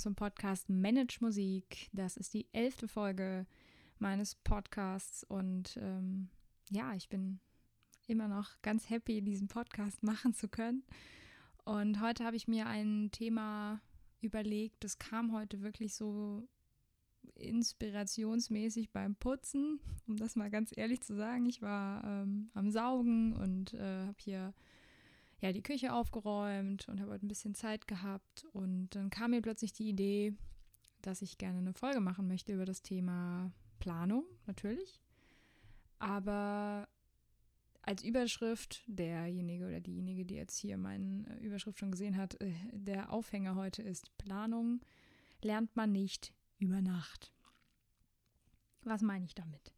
zum Podcast Manage Musik. Das ist die elfte Folge meines Podcasts und ähm, ja, ich bin immer noch ganz happy, diesen Podcast machen zu können. Und heute habe ich mir ein Thema überlegt, das kam heute wirklich so inspirationsmäßig beim Putzen, um das mal ganz ehrlich zu sagen. Ich war ähm, am Saugen und äh, habe hier ja, die Küche aufgeräumt und habe heute ein bisschen Zeit gehabt. Und dann kam mir plötzlich die Idee, dass ich gerne eine Folge machen möchte über das Thema Planung, natürlich. Aber als Überschrift, derjenige oder diejenige, die jetzt hier meine Überschrift schon gesehen hat, äh, der Aufhänger heute ist Planung lernt man nicht über Nacht. Was meine ich damit?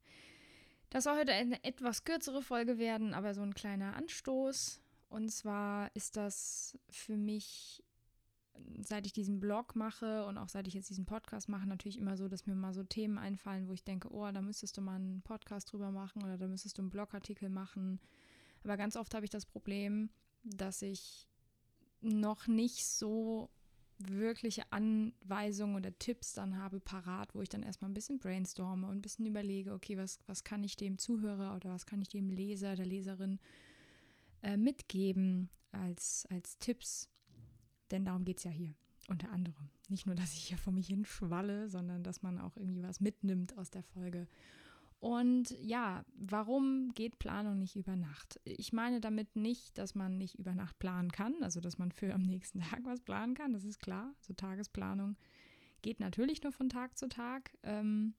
Das soll heute eine etwas kürzere Folge werden, aber so ein kleiner Anstoß. Und zwar ist das für mich, seit ich diesen Blog mache und auch seit ich jetzt diesen Podcast mache, natürlich immer so, dass mir mal so Themen einfallen, wo ich denke, oh, da müsstest du mal einen Podcast drüber machen oder da müsstest du einen Blogartikel machen. Aber ganz oft habe ich das Problem, dass ich noch nicht so wirkliche Anweisungen oder Tipps dann habe parat, wo ich dann erstmal ein bisschen brainstorme und ein bisschen überlege, okay, was, was kann ich dem Zuhörer oder was kann ich dem Leser, der Leserin äh, mitgeben als, als Tipps. Denn darum geht es ja hier unter anderem. Nicht nur, dass ich hier vor mich hin schwalle, sondern dass man auch irgendwie was mitnimmt aus der Folge. Und ja, warum geht Planung nicht über Nacht? Ich meine damit nicht, dass man nicht über Nacht planen kann, also dass man für am nächsten Tag was planen kann, das ist klar. Also Tagesplanung geht natürlich nur von Tag zu Tag. Ähm,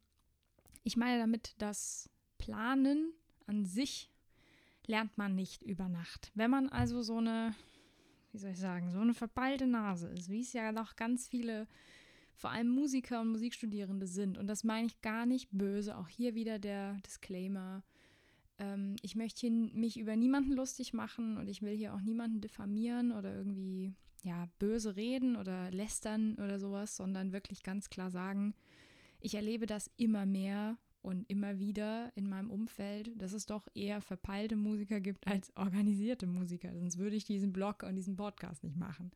ich meine damit, dass Planen an sich lernt man nicht über Nacht. Wenn man also so eine, wie soll ich sagen, so eine verballte Nase ist, wie es ja noch ganz viele, vor allem Musiker und Musikstudierende sind, und das meine ich gar nicht böse, auch hier wieder der Disclaimer. Ähm, ich möchte hier mich über niemanden lustig machen und ich will hier auch niemanden diffamieren oder irgendwie ja, böse reden oder lästern oder sowas, sondern wirklich ganz klar sagen, ich erlebe das immer mehr und immer wieder in meinem Umfeld, dass es doch eher verpeilte Musiker gibt als organisierte Musiker. Sonst würde ich diesen Blog und diesen Podcast nicht machen.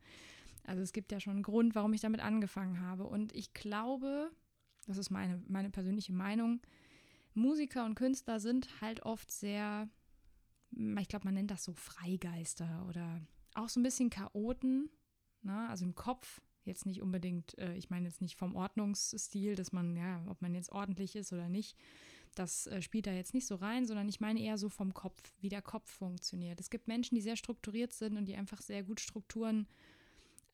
Also es gibt ja schon einen Grund, warum ich damit angefangen habe. Und ich glaube, das ist meine, meine persönliche Meinung, Musiker und Künstler sind halt oft sehr, ich glaube, man nennt das so Freigeister oder auch so ein bisschen Chaoten. Ne? Also im Kopf Jetzt nicht unbedingt, äh, ich meine jetzt nicht vom Ordnungsstil, dass man, ja, ob man jetzt ordentlich ist oder nicht, das äh, spielt da jetzt nicht so rein, sondern ich meine eher so vom Kopf, wie der Kopf funktioniert. Es gibt Menschen, die sehr strukturiert sind und die einfach sehr gut Strukturen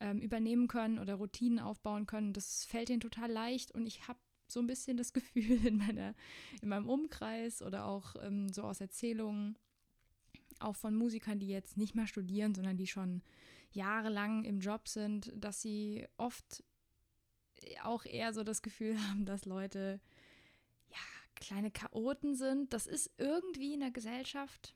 ähm, übernehmen können oder Routinen aufbauen können. Das fällt ihnen total leicht und ich habe so ein bisschen das Gefühl in, meiner, in meinem Umkreis oder auch ähm, so aus Erzählungen, auch von Musikern, die jetzt nicht mehr studieren, sondern die schon jahrelang im Job sind, dass sie oft auch eher so das Gefühl haben, dass Leute ja kleine Chaoten sind. Das ist irgendwie in der Gesellschaft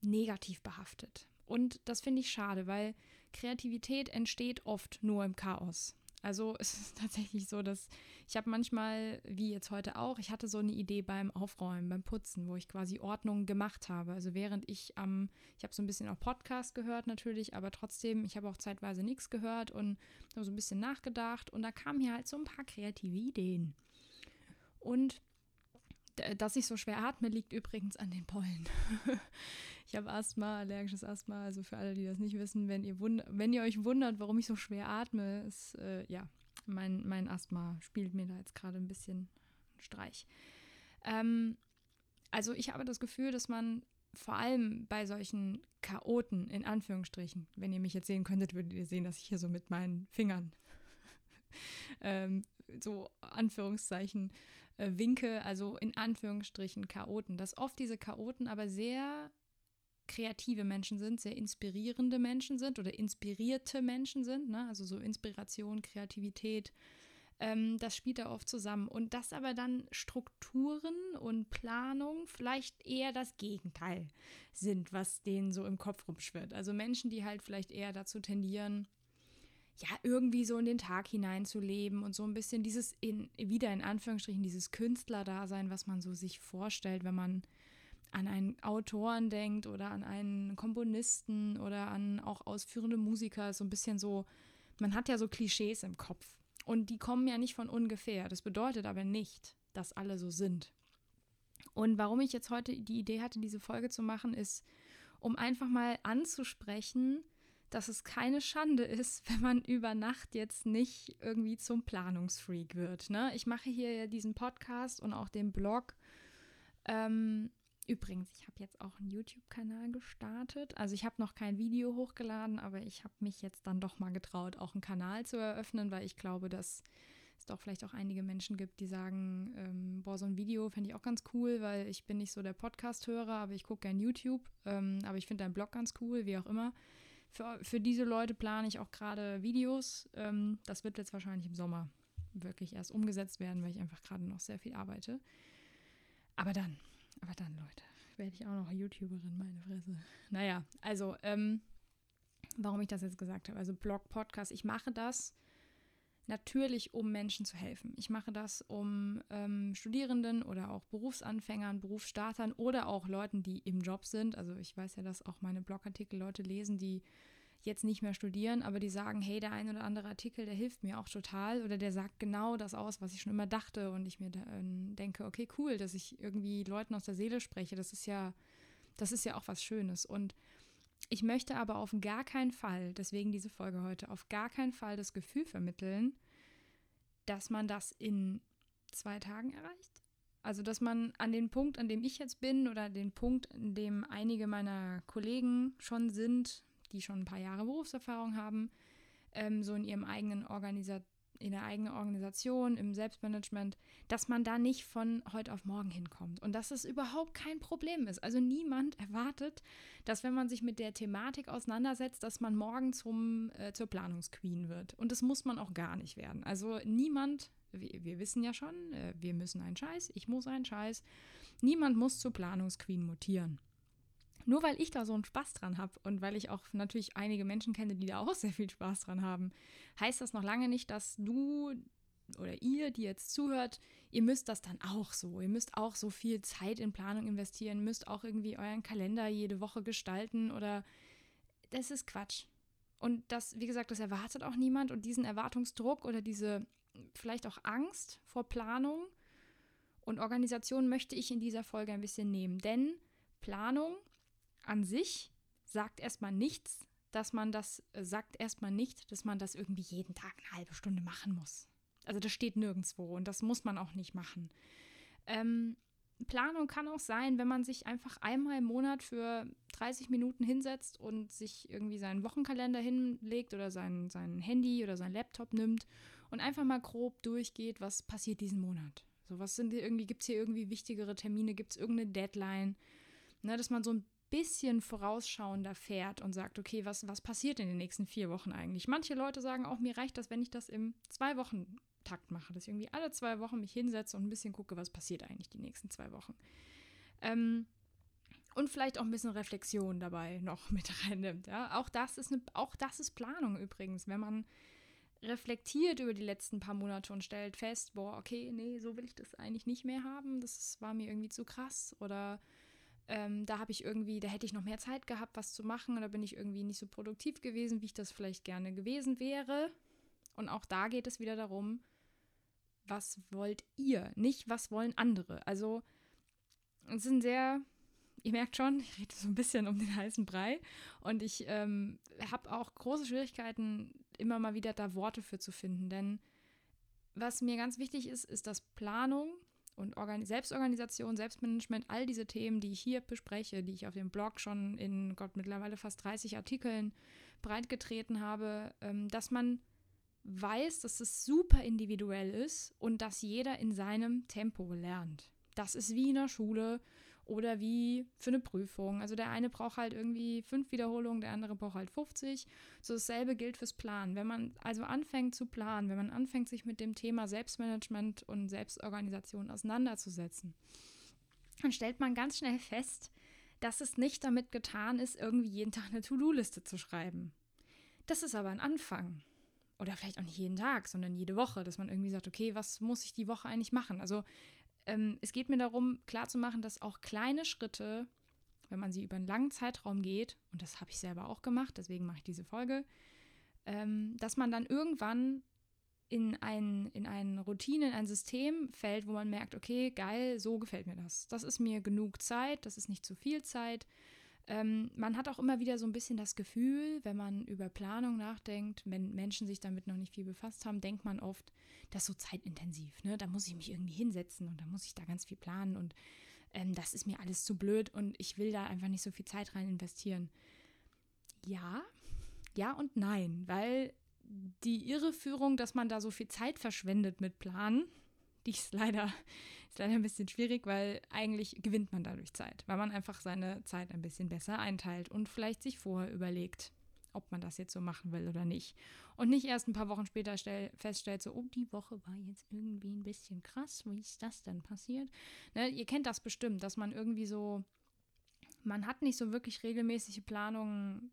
negativ behaftet. Und das finde ich schade, weil Kreativität entsteht oft nur im Chaos. Also es ist tatsächlich so, dass ich habe manchmal, wie jetzt heute auch, ich hatte so eine Idee beim Aufräumen, beim Putzen, wo ich quasi Ordnung gemacht habe. Also während ich am, ähm, ich habe so ein bisschen auch Podcast gehört natürlich, aber trotzdem, ich habe auch zeitweise nichts gehört und so ein bisschen nachgedacht und da kamen hier halt so ein paar kreative Ideen. Und dass ich so schwer atme, liegt übrigens an den Pollen. ich habe Asthma, allergisches Asthma. Also für alle, die das nicht wissen, wenn ihr, wenn ihr euch wundert, warum ich so schwer atme, ist äh, ja, mein, mein Asthma spielt mir da jetzt gerade ein bisschen einen Streich. Ähm, also ich habe das Gefühl, dass man vor allem bei solchen Chaoten, in Anführungsstrichen, wenn ihr mich jetzt sehen könntet, würdet ihr sehen, dass ich hier so mit meinen Fingern ähm, so Anführungszeichen äh, winke, also in Anführungsstrichen Chaoten, dass oft diese Chaoten aber sehr kreative Menschen sind, sehr inspirierende Menschen sind oder inspirierte Menschen sind, ne? also so Inspiration, Kreativität, ähm, das spielt da oft zusammen. Und dass aber dann Strukturen und Planung vielleicht eher das Gegenteil sind, was denen so im Kopf rumschwirrt. Also Menschen, die halt vielleicht eher dazu tendieren, ja, irgendwie so in den Tag hineinzuleben und so ein bisschen dieses in, wieder in Anführungsstrichen, dieses Künstlerdasein, was man so sich vorstellt, wenn man an einen Autoren denkt oder an einen Komponisten oder an auch ausführende Musiker, so ein bisschen so, man hat ja so Klischees im Kopf. Und die kommen ja nicht von ungefähr. Das bedeutet aber nicht, dass alle so sind. Und warum ich jetzt heute die Idee hatte, diese Folge zu machen, ist, um einfach mal anzusprechen, dass es keine Schande ist, wenn man über Nacht jetzt nicht irgendwie zum Planungsfreak wird. Ne? Ich mache hier ja diesen Podcast und auch den Blog. Ähm, übrigens, ich habe jetzt auch einen YouTube-Kanal gestartet. Also ich habe noch kein Video hochgeladen, aber ich habe mich jetzt dann doch mal getraut, auch einen Kanal zu eröffnen, weil ich glaube, dass es doch vielleicht auch einige Menschen gibt, die sagen, ähm, boah, so ein Video fände ich auch ganz cool, weil ich bin nicht so der Podcast-Hörer, aber ich gucke gern YouTube. Ähm, aber ich finde deinen Blog ganz cool, wie auch immer. Für, für diese Leute plane ich auch gerade Videos. Ähm, das wird jetzt wahrscheinlich im Sommer wirklich erst umgesetzt werden, weil ich einfach gerade noch sehr viel arbeite. Aber dann, aber dann, Leute, werde ich auch noch YouTuberin, meine Fresse. Naja, also, ähm, warum ich das jetzt gesagt habe. Also Blog, Podcast, ich mache das natürlich, um Menschen zu helfen. Ich mache das, um ähm, Studierenden oder auch Berufsanfängern, Berufsstartern oder auch Leuten, die im Job sind. Also ich weiß ja, dass auch meine Blogartikel Leute lesen, die jetzt nicht mehr studieren, aber die sagen, hey, der ein oder andere Artikel, der hilft mir auch total oder der sagt genau das aus, was ich schon immer dachte und ich mir da, äh, denke, okay, cool, dass ich irgendwie Leuten aus der Seele spreche. Das ist ja, das ist ja auch was Schönes und ich möchte aber auf gar keinen Fall, deswegen diese Folge heute, auf gar keinen Fall das Gefühl vermitteln, dass man das in zwei Tagen erreicht. Also, dass man an den Punkt, an dem ich jetzt bin oder den Punkt, an dem einige meiner Kollegen schon sind, die schon ein paar Jahre Berufserfahrung haben, ähm, so in ihrem eigenen Organisation in der eigenen Organisation, im Selbstmanagement, dass man da nicht von heute auf morgen hinkommt und dass es überhaupt kein Problem ist. Also niemand erwartet, dass wenn man sich mit der Thematik auseinandersetzt, dass man morgen zum, äh, zur Planungsqueen wird. Und das muss man auch gar nicht werden. Also niemand, wir, wir wissen ja schon, äh, wir müssen einen Scheiß, ich muss einen Scheiß. Niemand muss zur Planungsqueen mutieren. Nur weil ich da so einen Spaß dran habe und weil ich auch natürlich einige Menschen kenne, die da auch sehr viel Spaß dran haben, heißt das noch lange nicht, dass du oder ihr, die jetzt zuhört, ihr müsst das dann auch so. Ihr müsst auch so viel Zeit in Planung investieren, müsst auch irgendwie euren Kalender jede Woche gestalten oder das ist Quatsch. Und das, wie gesagt, das erwartet auch niemand und diesen Erwartungsdruck oder diese vielleicht auch Angst vor Planung und Organisation möchte ich in dieser Folge ein bisschen nehmen. Denn Planung an sich sagt erstmal nichts, dass man das, äh, sagt erstmal nicht, dass man das irgendwie jeden Tag eine halbe Stunde machen muss. Also das steht nirgendwo und das muss man auch nicht machen. Ähm, Planung kann auch sein, wenn man sich einfach einmal im Monat für 30 Minuten hinsetzt und sich irgendwie seinen Wochenkalender hinlegt oder sein, sein Handy oder sein Laptop nimmt und einfach mal grob durchgeht, was passiert diesen Monat. So, was sind irgendwie, gibt es hier irgendwie wichtigere Termine, gibt es irgendeine Deadline? Ne, dass man so ein bisschen vorausschauender fährt und sagt, okay, was, was passiert in den nächsten vier Wochen eigentlich? Manche Leute sagen auch, mir reicht das, wenn ich das im Zwei-Wochen-Takt mache, dass ich irgendwie alle zwei Wochen mich hinsetze und ein bisschen gucke, was passiert eigentlich die nächsten zwei Wochen. Ähm, und vielleicht auch ein bisschen Reflexion dabei noch mit reinnimmt. Ja? Auch, das ist eine, auch das ist Planung übrigens, wenn man reflektiert über die letzten paar Monate und stellt fest, boah, okay, nee, so will ich das eigentlich nicht mehr haben, das war mir irgendwie zu krass oder ähm, da habe ich irgendwie, da hätte ich noch mehr Zeit gehabt, was zu machen. Oder bin ich irgendwie nicht so produktiv gewesen, wie ich das vielleicht gerne gewesen wäre. Und auch da geht es wieder darum, was wollt ihr? Nicht, was wollen andere? Also, es sind sehr, ihr merkt schon, ich rede so ein bisschen um den heißen Brei. Und ich ähm, habe auch große Schwierigkeiten, immer mal wieder da Worte für zu finden. Denn was mir ganz wichtig ist, ist, dass Planung und Organ Selbstorganisation, Selbstmanagement, all diese Themen, die ich hier bespreche, die ich auf dem Blog schon in Gott mittlerweile fast 30 Artikeln breitgetreten habe, ähm, dass man weiß, dass es super individuell ist und dass jeder in seinem Tempo lernt. Das ist wie in der Schule oder wie für eine Prüfung. Also der eine braucht halt irgendwie fünf Wiederholungen, der andere braucht halt 50. So dasselbe gilt fürs Planen. Wenn man also anfängt zu planen, wenn man anfängt, sich mit dem Thema Selbstmanagement und Selbstorganisation auseinanderzusetzen, dann stellt man ganz schnell fest, dass es nicht damit getan ist, irgendwie jeden Tag eine To-Do-Liste zu schreiben. Das ist aber ein Anfang. Oder vielleicht auch nicht jeden Tag, sondern jede Woche, dass man irgendwie sagt, okay, was muss ich die Woche eigentlich machen? Also ähm, es geht mir darum, klarzumachen, dass auch kleine Schritte, wenn man sie über einen langen Zeitraum geht, und das habe ich selber auch gemacht, deswegen mache ich diese Folge, ähm, dass man dann irgendwann in ein, in eine Routine, in ein System fällt, wo man merkt, okay, geil, so gefällt mir das. Das ist mir genug Zeit, das ist nicht zu viel Zeit. Ähm, man hat auch immer wieder so ein bisschen das Gefühl, wenn man über Planung nachdenkt, wenn Menschen sich damit noch nicht viel befasst haben, denkt man oft, das ist so zeitintensiv. Ne? Da muss ich mich irgendwie hinsetzen und da muss ich da ganz viel planen und ähm, das ist mir alles zu blöd und ich will da einfach nicht so viel Zeit rein investieren. Ja, ja und nein, weil die Irreführung, dass man da so viel Zeit verschwendet mit Planen, die ist leider, ist leider ein bisschen schwierig, weil eigentlich gewinnt man dadurch Zeit, weil man einfach seine Zeit ein bisschen besser einteilt und vielleicht sich vorher überlegt, ob man das jetzt so machen will oder nicht. Und nicht erst ein paar Wochen später stell, feststellt, so, oh, die Woche war jetzt irgendwie ein bisschen krass, wie ist das denn passiert? Ne, ihr kennt das bestimmt, dass man irgendwie so, man hat nicht so wirklich regelmäßige Planungen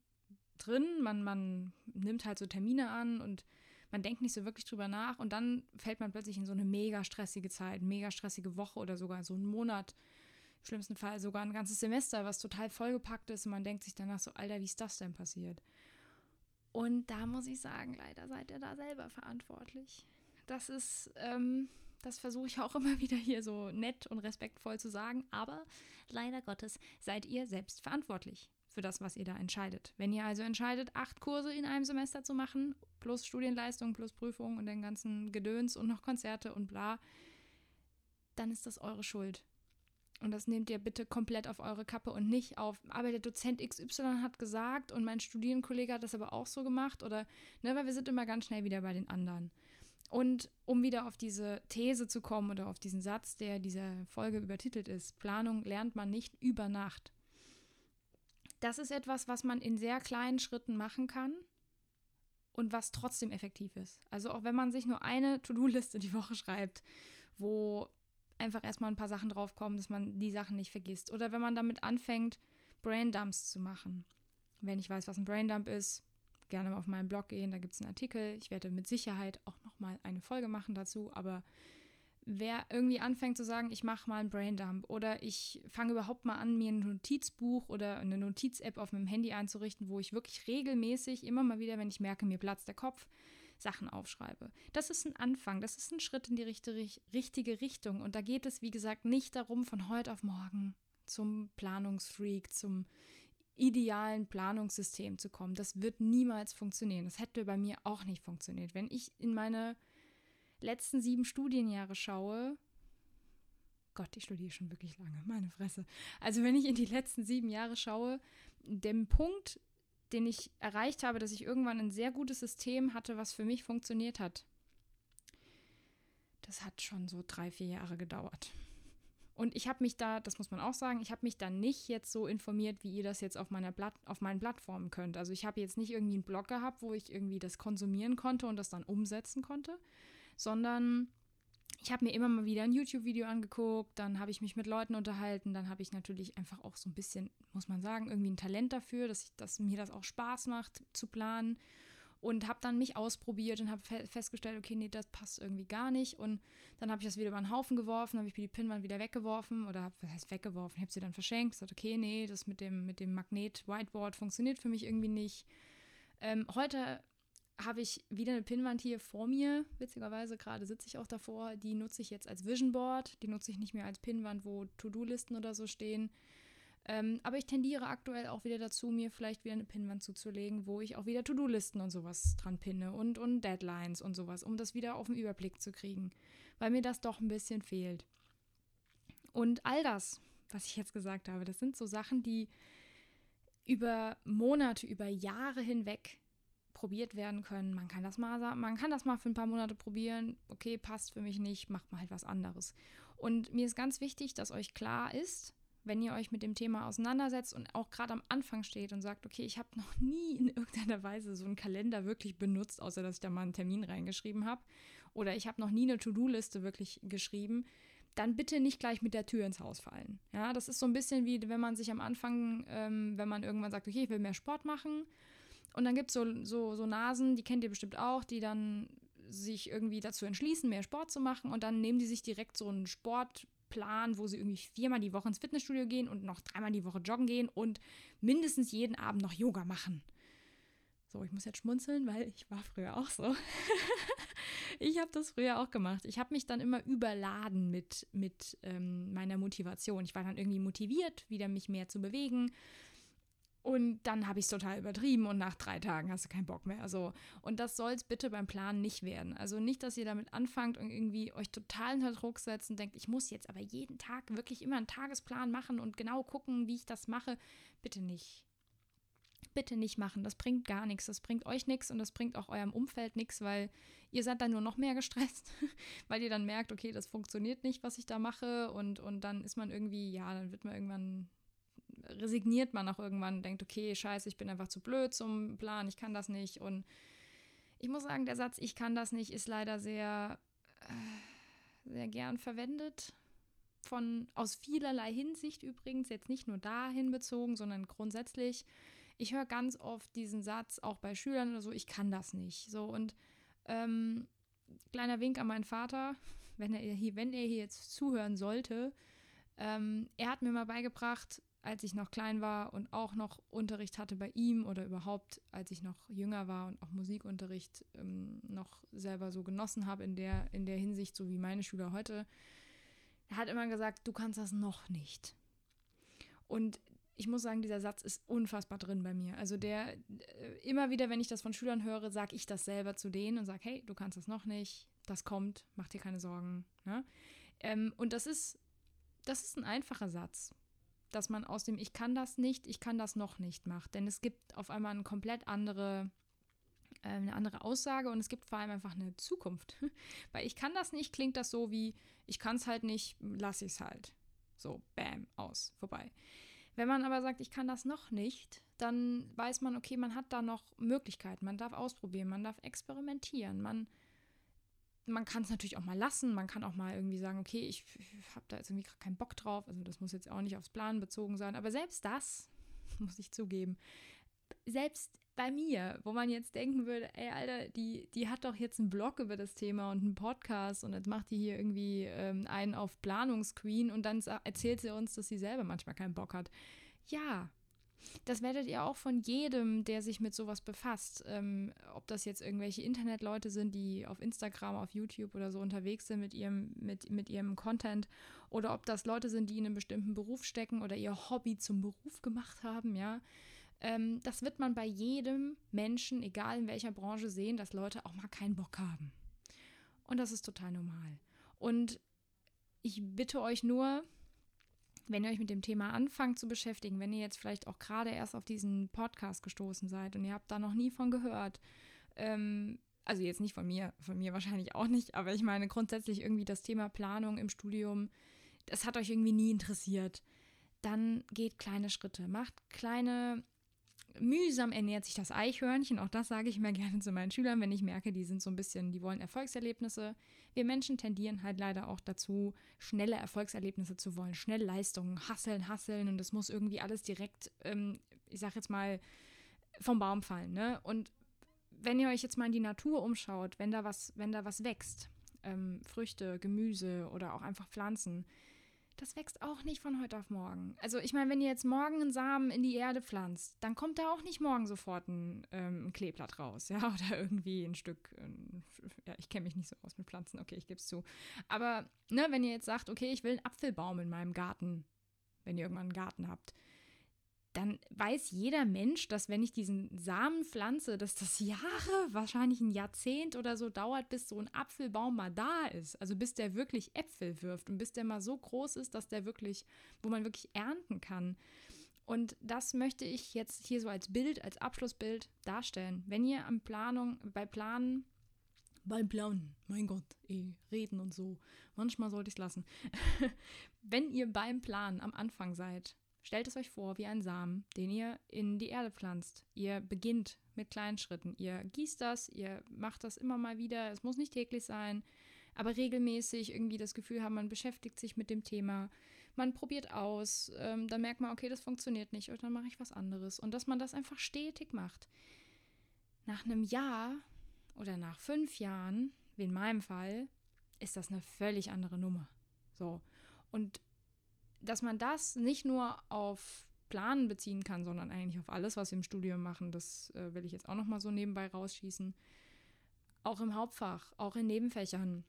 drin, man, man nimmt halt so Termine an und man denkt nicht so wirklich drüber nach und dann fällt man plötzlich in so eine mega stressige Zeit, mega stressige Woche oder sogar so einen Monat, im schlimmsten Fall sogar ein ganzes Semester, was total vollgepackt ist und man denkt sich danach so, Alter, wie ist das denn passiert? Und da muss ich sagen, leider seid ihr da selber verantwortlich. Das ist, ähm, das versuche ich auch immer wieder hier so nett und respektvoll zu sagen, aber leider Gottes seid ihr selbst verantwortlich für das, was ihr da entscheidet. Wenn ihr also entscheidet, acht Kurse in einem Semester zu machen, plus Studienleistung, plus Prüfung und den ganzen Gedöns und noch Konzerte und bla, dann ist das eure Schuld. Und das nehmt ihr bitte komplett auf eure Kappe und nicht auf, aber der Dozent XY hat gesagt und mein Studienkollege hat das aber auch so gemacht oder, ne, weil wir sind immer ganz schnell wieder bei den anderen. Und um wieder auf diese These zu kommen oder auf diesen Satz, der dieser Folge übertitelt ist, Planung lernt man nicht über Nacht das ist etwas, was man in sehr kleinen Schritten machen kann und was trotzdem effektiv ist. Also auch wenn man sich nur eine To-Do-Liste die Woche schreibt, wo einfach erstmal ein paar Sachen draufkommen, dass man die Sachen nicht vergisst. Oder wenn man damit anfängt, Braindumps zu machen. Wenn ich weiß, was ein Braindump ist, gerne mal auf meinen Blog gehen, da gibt es einen Artikel. Ich werde mit Sicherheit auch nochmal eine Folge machen dazu, aber wer irgendwie anfängt zu sagen, ich mache mal einen Braindump oder ich fange überhaupt mal an, mir ein Notizbuch oder eine Notiz-App auf meinem Handy einzurichten, wo ich wirklich regelmäßig immer mal wieder, wenn ich merke, mir platzt der Kopf, Sachen aufschreibe. Das ist ein Anfang, das ist ein Schritt in die richtige Richtung. Und da geht es, wie gesagt, nicht darum, von heute auf morgen zum Planungsfreak, zum idealen Planungssystem zu kommen. Das wird niemals funktionieren. Das hätte bei mir auch nicht funktioniert. Wenn ich in meine letzten sieben Studienjahre schaue, Gott, ich studiere schon wirklich lange, meine Fresse. Also wenn ich in die letzten sieben Jahre schaue, dem Punkt, den ich erreicht habe, dass ich irgendwann ein sehr gutes System hatte, was für mich funktioniert hat, das hat schon so drei, vier Jahre gedauert. Und ich habe mich da, das muss man auch sagen, ich habe mich da nicht jetzt so informiert, wie ihr das jetzt auf meiner Blatt, auf meinen Plattformen könnt. Also ich habe jetzt nicht irgendwie einen Blog gehabt, wo ich irgendwie das konsumieren konnte und das dann umsetzen konnte, sondern ich habe mir immer mal wieder ein YouTube-Video angeguckt, dann habe ich mich mit Leuten unterhalten, dann habe ich natürlich einfach auch so ein bisschen, muss man sagen, irgendwie ein Talent dafür, dass, ich, dass mir das auch Spaß macht zu planen und habe dann mich ausprobiert und habe fe festgestellt, okay, nee, das passt irgendwie gar nicht und dann habe ich das wieder über den Haufen geworfen, habe ich mir die Pinwand wieder weggeworfen oder was heißt weggeworfen, habe sie dann verschenkt, gesagt, okay, nee, das mit dem mit dem Magnet Whiteboard funktioniert für mich irgendwie nicht. Ähm, heute habe ich wieder eine Pinnwand hier vor mir. Witzigerweise gerade sitze ich auch davor. Die nutze ich jetzt als Vision Board. Die nutze ich nicht mehr als Pinnwand, wo To-Do-Listen oder so stehen. Ähm, aber ich tendiere aktuell auch wieder dazu, mir vielleicht wieder eine Pinnwand zuzulegen, wo ich auch wieder To-Do-Listen und sowas dran pinne und, und Deadlines und sowas, um das wieder auf den Überblick zu kriegen. Weil mir das doch ein bisschen fehlt. Und all das, was ich jetzt gesagt habe, das sind so Sachen, die über Monate, über Jahre hinweg probiert werden können. Man kann das mal man kann das mal für ein paar Monate probieren. Okay, passt für mich nicht, macht mal halt was anderes. Und mir ist ganz wichtig, dass euch klar ist, wenn ihr euch mit dem Thema auseinandersetzt und auch gerade am Anfang steht und sagt, okay, ich habe noch nie in irgendeiner Weise so einen Kalender wirklich benutzt, außer dass ich da mal einen Termin reingeschrieben habe, oder ich habe noch nie eine To-Do-Liste wirklich geschrieben, dann bitte nicht gleich mit der Tür ins Haus fallen. Ja, das ist so ein bisschen wie, wenn man sich am Anfang, ähm, wenn man irgendwann sagt, okay, ich will mehr Sport machen und dann gibt es so, so, so Nasen, die kennt ihr bestimmt auch, die dann sich irgendwie dazu entschließen, mehr Sport zu machen und dann nehmen die sich direkt so einen Sportplan, wo sie irgendwie viermal die Woche ins Fitnessstudio gehen und noch dreimal die Woche joggen gehen und mindestens jeden Abend noch Yoga machen. So, ich muss jetzt schmunzeln, weil ich war früher auch so. ich habe das früher auch gemacht. Ich habe mich dann immer überladen mit, mit ähm, meiner Motivation. Ich war dann irgendwie motiviert, wieder mich mehr zu bewegen. Und dann habe ich es total übertrieben und nach drei Tagen hast du keinen Bock mehr. Also, und das soll es bitte beim Planen nicht werden. Also nicht, dass ihr damit anfangt und irgendwie euch total unter Druck setzt und denkt, ich muss jetzt aber jeden Tag wirklich immer einen Tagesplan machen und genau gucken, wie ich das mache. Bitte nicht. Bitte nicht machen. Das bringt gar nichts. Das bringt euch nichts und das bringt auch eurem Umfeld nichts, weil ihr seid dann nur noch mehr gestresst, weil ihr dann merkt, okay, das funktioniert nicht, was ich da mache. Und, und dann ist man irgendwie, ja, dann wird man irgendwann resigniert man auch irgendwann und denkt, okay, scheiße, ich bin einfach zu blöd zum Plan, ich kann das nicht. Und ich muss sagen, der Satz, ich kann das nicht, ist leider sehr, äh, sehr gern verwendet. Von, aus vielerlei Hinsicht übrigens, jetzt nicht nur dahin bezogen, sondern grundsätzlich. Ich höre ganz oft diesen Satz, auch bei Schülern oder so, ich kann das nicht. So und ähm, kleiner Wink an meinen Vater, wenn er hier, wenn er hier jetzt zuhören sollte, ähm, er hat mir mal beigebracht, als ich noch klein war und auch noch Unterricht hatte bei ihm oder überhaupt, als ich noch jünger war und auch Musikunterricht ähm, noch selber so genossen habe in der, in der Hinsicht, so wie meine Schüler heute, hat immer gesagt, du kannst das noch nicht. Und ich muss sagen, dieser Satz ist unfassbar drin bei mir. Also der, äh, immer wieder, wenn ich das von Schülern höre, sage ich das selber zu denen und sage, hey, du kannst das noch nicht, das kommt, mach dir keine Sorgen. Ne? Ähm, und das ist, das ist ein einfacher Satz dass man aus dem Ich kann das nicht, ich kann das noch nicht macht. Denn es gibt auf einmal eine komplett andere, äh, eine andere Aussage und es gibt vor allem einfach eine Zukunft. Weil ich kann das nicht, klingt das so wie, ich kann es halt nicht, lasse ich es halt. So, bam, aus, vorbei. Wenn man aber sagt, ich kann das noch nicht, dann weiß man, okay, man hat da noch Möglichkeiten, man darf ausprobieren, man darf experimentieren, man man kann es natürlich auch mal lassen. Man kann auch mal irgendwie sagen, okay, ich, ich habe da jetzt irgendwie keinen Bock drauf. Also das muss jetzt auch nicht aufs Plan bezogen sein. Aber selbst das, muss ich zugeben, selbst bei mir, wo man jetzt denken würde, ey, Alter, die, die hat doch jetzt einen Blog über das Thema und einen Podcast und jetzt macht die hier irgendwie ähm, einen auf Planungsqueen und dann erzählt sie uns, dass sie selber manchmal keinen Bock hat. Ja, das werdet ihr auch von jedem, der sich mit sowas befasst. Ähm, ob das jetzt irgendwelche Internetleute sind, die auf Instagram, auf YouTube oder so unterwegs sind mit ihrem, mit, mit ihrem Content, oder ob das Leute sind, die in einem bestimmten Beruf stecken oder ihr Hobby zum Beruf gemacht haben, ja. Ähm, das wird man bei jedem Menschen, egal in welcher Branche, sehen, dass Leute auch mal keinen Bock haben. Und das ist total normal. Und ich bitte euch nur, wenn ihr euch mit dem Thema anfangt zu beschäftigen, wenn ihr jetzt vielleicht auch gerade erst auf diesen Podcast gestoßen seid und ihr habt da noch nie von gehört, ähm, also jetzt nicht von mir, von mir wahrscheinlich auch nicht, aber ich meine grundsätzlich irgendwie das Thema Planung im Studium, das hat euch irgendwie nie interessiert, dann geht kleine Schritte, macht kleine mühsam ernährt sich das Eichhörnchen. Auch das sage ich immer gerne zu meinen Schülern, wenn ich merke, die sind so ein bisschen, die wollen Erfolgserlebnisse. Wir Menschen tendieren halt leider auch dazu, schnelle Erfolgserlebnisse zu wollen, schnelle Leistungen, hasseln, hasseln und das muss irgendwie alles direkt, ähm, ich sag jetzt mal, vom Baum fallen. Ne? Und wenn ihr euch jetzt mal in die Natur umschaut, wenn da was, wenn da was wächst, ähm, Früchte, Gemüse oder auch einfach Pflanzen, das wächst auch nicht von heute auf morgen. Also ich meine, wenn ihr jetzt morgen einen Samen in die Erde pflanzt, dann kommt da auch nicht morgen sofort ein, ähm, ein Kleeblatt raus, ja, oder irgendwie ein Stück, äh, ja, ich kenne mich nicht so aus mit Pflanzen, okay, ich gebe es zu. Aber, ne, wenn ihr jetzt sagt, okay, ich will einen Apfelbaum in meinem Garten, wenn ihr irgendwann einen Garten habt, dann weiß jeder Mensch, dass wenn ich diesen Samen pflanze, dass das Jahre, wahrscheinlich ein Jahrzehnt oder so dauert, bis so ein Apfelbaum mal da ist. Also bis der wirklich Äpfel wirft und bis der mal so groß ist, dass der wirklich, wo man wirklich ernten kann. Und das möchte ich jetzt hier so als Bild, als Abschlussbild darstellen. Wenn ihr am Planung, bei Planen, beim Planen, mein Gott, eh, reden und so, manchmal sollte ich es lassen. Wenn ihr beim Planen am Anfang seid Stellt es euch vor wie ein Samen, den ihr in die Erde pflanzt. Ihr beginnt mit kleinen Schritten. Ihr gießt das, ihr macht das immer mal wieder. Es muss nicht täglich sein, aber regelmäßig irgendwie das Gefühl haben, man beschäftigt sich mit dem Thema. Man probiert aus, ähm, dann merkt man, okay, das funktioniert nicht und dann mache ich was anderes. Und dass man das einfach stetig macht. Nach einem Jahr oder nach fünf Jahren, wie in meinem Fall, ist das eine völlig andere Nummer. So. Und dass man das nicht nur auf Planen beziehen kann, sondern eigentlich auf alles, was wir im Studium machen. Das äh, will ich jetzt auch noch mal so nebenbei rausschießen. auch im Hauptfach, auch in Nebenfächern.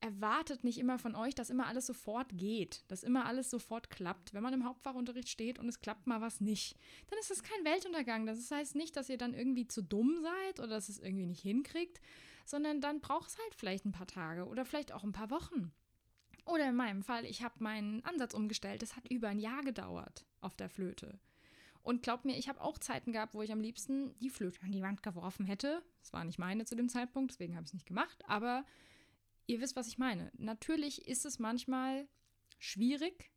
Erwartet nicht immer von euch, dass immer alles sofort geht, dass immer alles sofort klappt. Wenn man im Hauptfachunterricht steht und es klappt mal was nicht, dann ist das kein Weltuntergang. Das heißt nicht, dass ihr dann irgendwie zu dumm seid oder dass es irgendwie nicht hinkriegt, sondern dann braucht es halt vielleicht ein paar Tage oder vielleicht auch ein paar Wochen. Oder in meinem Fall, ich habe meinen Ansatz umgestellt. Das hat über ein Jahr gedauert auf der Flöte. Und glaubt mir, ich habe auch Zeiten gehabt, wo ich am liebsten die Flöte an die Wand geworfen hätte. Das war nicht meine zu dem Zeitpunkt, deswegen habe ich es nicht gemacht. Aber ihr wisst, was ich meine. Natürlich ist es manchmal schwierig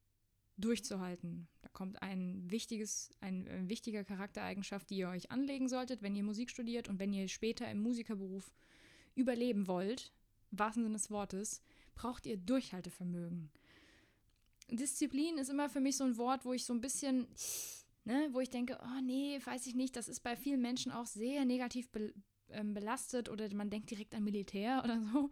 durchzuhalten. Da kommt ein wichtiges, ein, ein wichtiger Charaktereigenschaft, die ihr euch anlegen solltet, wenn ihr Musik studiert und wenn ihr später im Musikerberuf überleben wollt, wahrsten Sinne des Wortes, braucht ihr Durchhaltevermögen. Disziplin ist immer für mich so ein Wort, wo ich so ein bisschen, ne, wo ich denke, oh nee, weiß ich nicht, das ist bei vielen Menschen auch sehr negativ be ähm, belastet oder man denkt direkt an Militär oder so.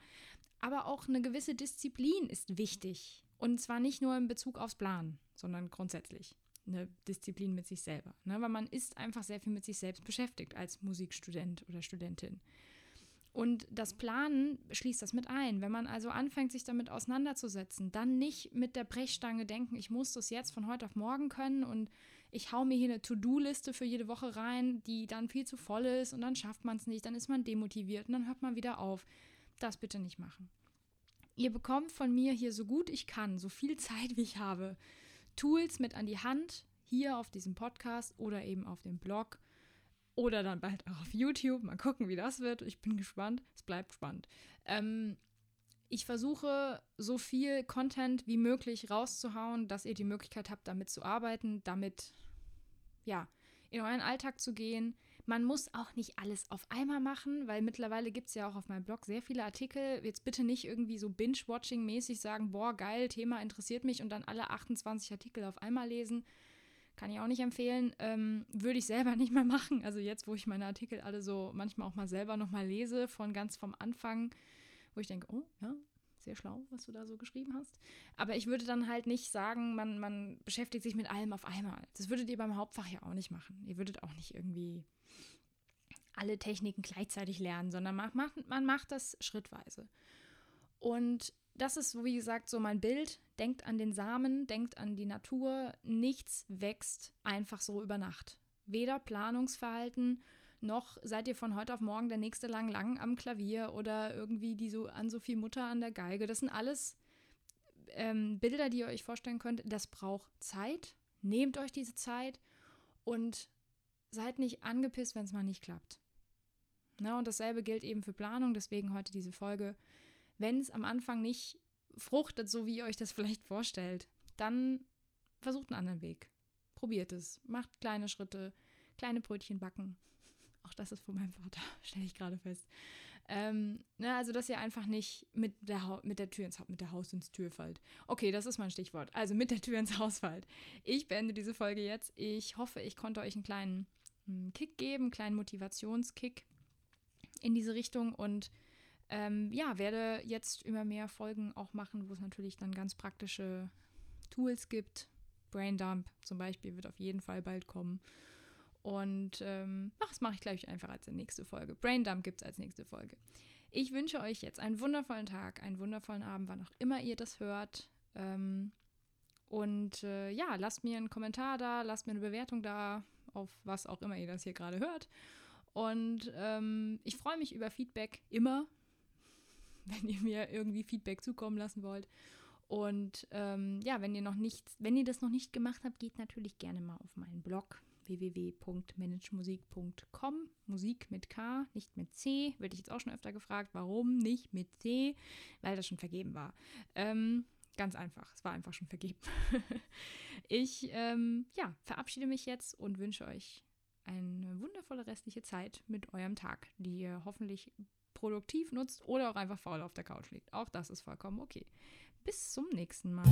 Aber auch eine gewisse Disziplin ist wichtig. Und zwar nicht nur in Bezug aufs Plan, sondern grundsätzlich eine Disziplin mit sich selber. Ne? Weil man ist einfach sehr viel mit sich selbst beschäftigt als Musikstudent oder Studentin. Und das Planen schließt das mit ein. Wenn man also anfängt, sich damit auseinanderzusetzen, dann nicht mit der Brechstange denken, ich muss das jetzt von heute auf morgen können und ich hau mir hier eine To-Do-Liste für jede Woche rein, die dann viel zu voll ist und dann schafft man es nicht, dann ist man demotiviert und dann hört man wieder auf. Das bitte nicht machen. Ihr bekommt von mir hier so gut ich kann, so viel Zeit wie ich habe, Tools mit an die Hand, hier auf diesem Podcast oder eben auf dem Blog oder dann bald auch auf YouTube. Mal gucken, wie das wird. Ich bin gespannt. Es bleibt spannend. Ähm, ich versuche, so viel Content wie möglich rauszuhauen, dass ihr die Möglichkeit habt, damit zu arbeiten, damit, ja, in euren Alltag zu gehen. Man muss auch nicht alles auf einmal machen, weil mittlerweile gibt es ja auch auf meinem Blog sehr viele Artikel. Jetzt bitte nicht irgendwie so Binge-Watching-mäßig sagen, boah, geil, Thema interessiert mich und dann alle 28 Artikel auf einmal lesen. Kann ich auch nicht empfehlen. Ähm, würde ich selber nicht mehr machen. Also jetzt, wo ich meine Artikel alle so manchmal auch mal selber nochmal lese, von ganz vom Anfang, wo ich denke, oh, ja, sehr schlau, was du da so geschrieben hast. Aber ich würde dann halt nicht sagen, man, man beschäftigt sich mit allem auf einmal. Das würdet ihr beim Hauptfach ja auch nicht machen. Ihr würdet auch nicht irgendwie alle Techniken gleichzeitig lernen, sondern man macht, man macht das schrittweise. Und das ist, wie gesagt, so mein Bild. Denkt an den Samen, denkt an die Natur. Nichts wächst einfach so über Nacht. Weder Planungsverhalten noch seid ihr von heute auf morgen der nächste lang lang am Klavier oder irgendwie die so an Sophie Mutter an der Geige. Das sind alles ähm, Bilder, die ihr euch vorstellen könnt. Das braucht Zeit. Nehmt euch diese Zeit und seid nicht angepisst, wenn es mal nicht klappt. Na, und dasselbe gilt eben für Planung, deswegen heute diese Folge wenn es am Anfang nicht fruchtet, so wie ihr euch das vielleicht vorstellt, dann versucht einen anderen Weg. Probiert es. Macht kleine Schritte, kleine Brötchen backen. Auch das ist von meinem Vater, stelle ich gerade fest. Ähm, ne, also, dass ihr einfach nicht mit der, mit der Tür ins mit der Haus ins Tür fallt. Okay, das ist mein Stichwort. Also mit der Tür ins Haus fallt. Ich beende diese Folge jetzt. Ich hoffe, ich konnte euch einen kleinen hm, Kick geben, einen kleinen Motivationskick in diese Richtung und ähm, ja, werde jetzt immer mehr Folgen auch machen, wo es natürlich dann ganz praktische Tools gibt. Braindump zum Beispiel wird auf jeden Fall bald kommen. Und ähm, ach, das mache ich gleich einfach als nächste Folge. Braindump gibt es als nächste Folge. Ich wünsche euch jetzt einen wundervollen Tag, einen wundervollen Abend, wann auch immer ihr das hört. Ähm, und äh, ja, lasst mir einen Kommentar da, lasst mir eine Bewertung da, auf was auch immer ihr das hier gerade hört. Und ähm, ich freue mich über Feedback immer. wenn ihr mir irgendwie Feedback zukommen lassen wollt. Und ähm, ja, wenn ihr noch nicht, wenn ihr das noch nicht gemacht habt, geht natürlich gerne mal auf meinen Blog www.managemusik.com. Musik mit K, nicht mit C. Werde ich jetzt auch schon öfter gefragt, warum nicht mit C? Weil das schon vergeben war. Ähm, ganz einfach, es war einfach schon vergeben. ich ähm, ja, verabschiede mich jetzt und wünsche euch eine wundervolle restliche Zeit mit eurem Tag, die ihr hoffentlich produktiv nutzt oder auch einfach faul auf der Couch liegt. Auch das ist vollkommen okay. Bis zum nächsten Mal.